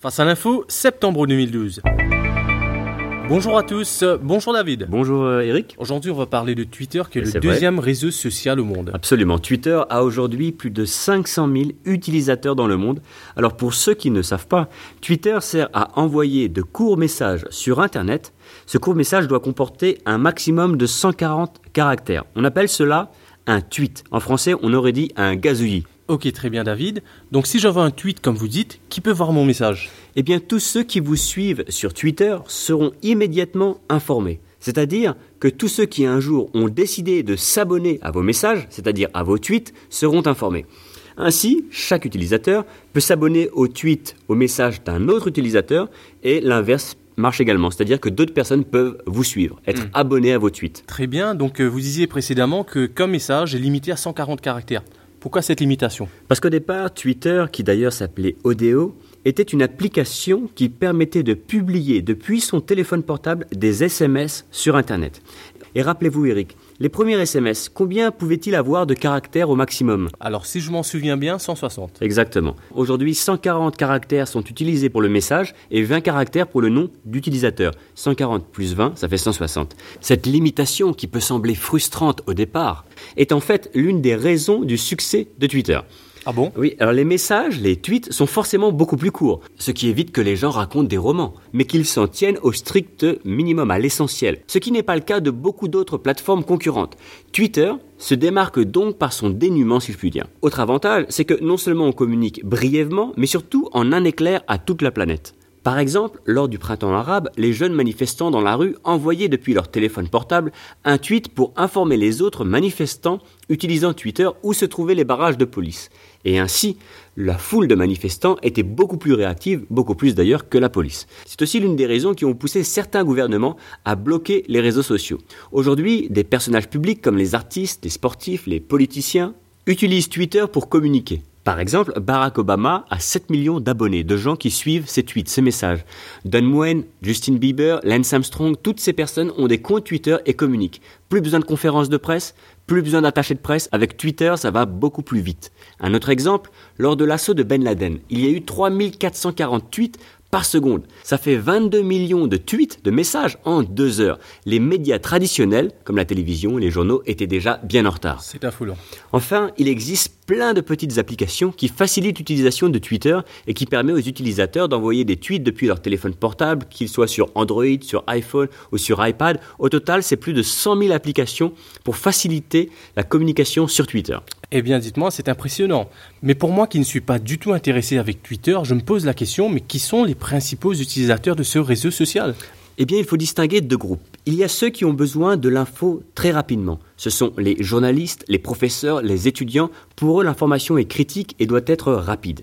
Face à l'info, septembre 2012. Bonjour à tous, bonjour David. Bonjour euh, Eric. Aujourd'hui on va parler de Twitter qui est le deuxième réseau social au monde. Absolument. Twitter a aujourd'hui plus de 500 000 utilisateurs dans le monde. Alors pour ceux qui ne savent pas, Twitter sert à envoyer de courts messages sur Internet. Ce court message doit comporter un maximum de 140 caractères. On appelle cela un tweet. En français, on aurait dit un gazouillis. Ok très bien David. Donc si j'envoie un tweet comme vous dites, qui peut voir mon message? Eh bien, tous ceux qui vous suivent sur Twitter seront immédiatement informés. C'est-à-dire que tous ceux qui un jour ont décidé de s'abonner à vos messages, c'est-à-dire à vos tweets, seront informés. Ainsi, chaque utilisateur peut s'abonner au tweet, au message d'un autre utilisateur, et l'inverse marche également. C'est-à-dire que d'autres personnes peuvent vous suivre, être Mm. abonnés à vos tweets. Très bien, donc euh, vous disiez précédemment que comme message est limité à 140 caractères. Pourquoi cette limitation? Parce qu'au départ, Twitter, qui d'ailleurs s'appelait Odeo, était une application qui permettait de publier depuis son téléphone portable des SMS sur Internet. Et rappelez-vous, Eric, les premiers SMS, combien pouvaient-ils avoir de caractères au maximum Alors si je m'en souviens bien, 160. Exactement. Aujourd'hui, 140 caractères sont utilisés pour le message et 20 caractères pour le nom d'utilisateur. 140 plus 20, ça fait 160. Cette limitation, qui peut sembler frustrante au départ, est en fait l'une des raisons du succès de Twitter. Ah bon? Oui, alors les messages, les tweets sont forcément beaucoup plus courts, ce qui évite que les gens racontent des romans, mais qu'ils s'en tiennent au strict minimum, à l'essentiel, ce qui n'est pas le cas de beaucoup d'autres plateformes concurrentes. Twitter se démarque donc par son dénuement, si je puis. Autre avantage, c'est que non seulement on communique brièvement, mais surtout en un éclair à toute la planète. Par exemple, lors du printemps arabe, les jeunes manifestants dans la rue envoyaient depuis leur téléphone portable un tweet pour informer les autres manifestants utilisant Twitter où se trouvaient les barrages de police. Et ainsi, la foule de manifestants était beaucoup plus réactive, beaucoup plus d'ailleurs que la police. C'est aussi l'une des raisons qui ont poussé certains gouvernements à bloquer les réseaux sociaux. Aujourd'hui, des personnages publics comme les artistes, les sportifs, les politiciens utilisent Twitter pour communiquer. Par exemple, Barack Obama a 7 millions d'abonnés, de gens qui suivent ses tweets, ses messages. Don Moen, Justin Bieber, Lance Armstrong, toutes ces personnes ont des comptes Twitter et communiquent. Plus besoin de conférences de presse, plus besoin d'attachés de presse. Avec Twitter, ça va beaucoup plus vite. Un autre exemple, lors de l'assaut de Ben Laden, il y a eu 3440 tweets par seconde. Ça fait 22 millions de tweets, de messages en deux heures. Les médias traditionnels, comme la télévision et les journaux, étaient déjà bien en retard. C'est affolant. Enfin, il existe plein de petites applications qui facilitent l'utilisation de Twitter et qui permettent aux utilisateurs d'envoyer des tweets depuis leur téléphone portable, qu'ils soient sur Android, sur iPhone ou sur iPad. Au total, c'est plus de 100 000 applications pour faciliter la communication sur Twitter. Eh bien dites-moi, c'est impressionnant. Mais pour moi qui ne suis pas du tout intéressé avec Twitter, je me pose la question, mais qui sont les principaux utilisateurs de ce réseau social? Eh bien, il faut distinguer deux groupes. Il y a ceux qui ont besoin de l'info très rapidement. Ce sont les journalistes, les professeurs, les étudiants. Pour eux, l'information est critique et doit être rapide.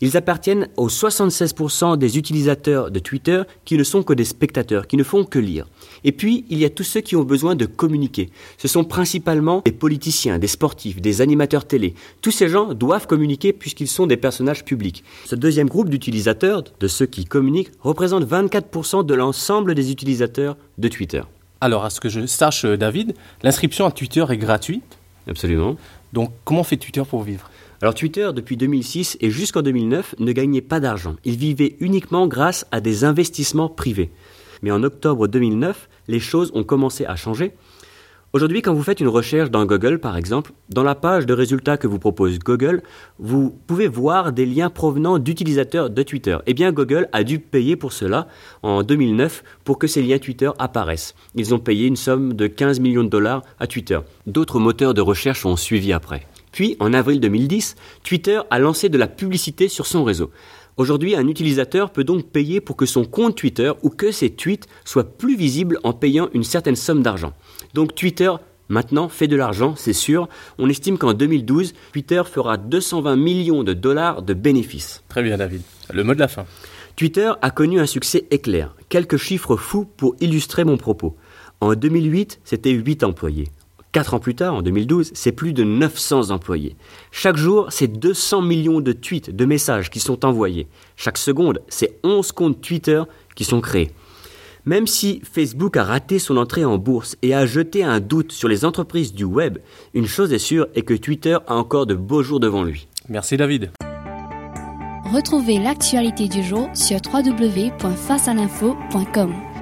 Ils appartiennent aux 76% des utilisateurs de Twitter qui ne sont que des spectateurs, qui ne font que lire. Et puis, il y a tous ceux qui ont besoin de communiquer. Ce sont principalement des politiciens, des sportifs, des animateurs télé. Tous ces gens doivent communiquer puisqu'ils sont des personnages publics. Ce deuxième groupe d'utilisateurs, de ceux qui communiquent, représente 24% de l'ensemble des utilisateurs de Twitter. Alors à ce que je sache euh, David, l'inscription à Twitter est gratuite? Absolument. Donc comment fait Twitter pour vivre? Alors Twitter, depuis 2006 et jusqu'en 2009, ne gagnait pas d'argent. Il vivait uniquement grâce à des investissements privés. Mais en octobre 2009, les choses ont commencé à changer. Aujourd'hui, quand vous faites une recherche dans Google, par exemple, dans la page de résultats que vous propose Google, vous pouvez voir des liens provenant d'utilisateurs de Twitter. Eh bien, Google a dû payer pour cela en 2009 pour que ces liens Twitter apparaissent. Ils ont payé une somme de 15 millions de dollars à Twitter. D'autres moteurs de recherche ont suivi après. Puis, en avril 2010, Twitter a lancé de la publicité sur son réseau. Aujourd'hui, un utilisateur peut donc payer pour que son compte Twitter ou que ses tweets soient plus visibles en payant une certaine somme d'argent. Donc Twitter maintenant fait de l'argent, c'est sûr. On estime qu'en 2012, Twitter fera 220 millions de dollars de bénéfices. Très bien David. Le mot de la fin. Twitter a connu un succès éclair. Quelques chiffres fous pour illustrer mon propos. En 2008, c'était 8 employés. Quatre ans plus tard, en 2012, c'est plus de 900 employés. Chaque jour, c'est 200 millions de tweets, de messages qui sont envoyés. Chaque seconde, c'est 11 comptes Twitter qui sont créés. Même si Facebook a raté son entrée en bourse et a jeté un doute sur les entreprises du web, une chose est sûre est que Twitter a encore de beaux jours devant lui. Merci David. Retrouvez l'actualité du jour sur www.facealinfo.com.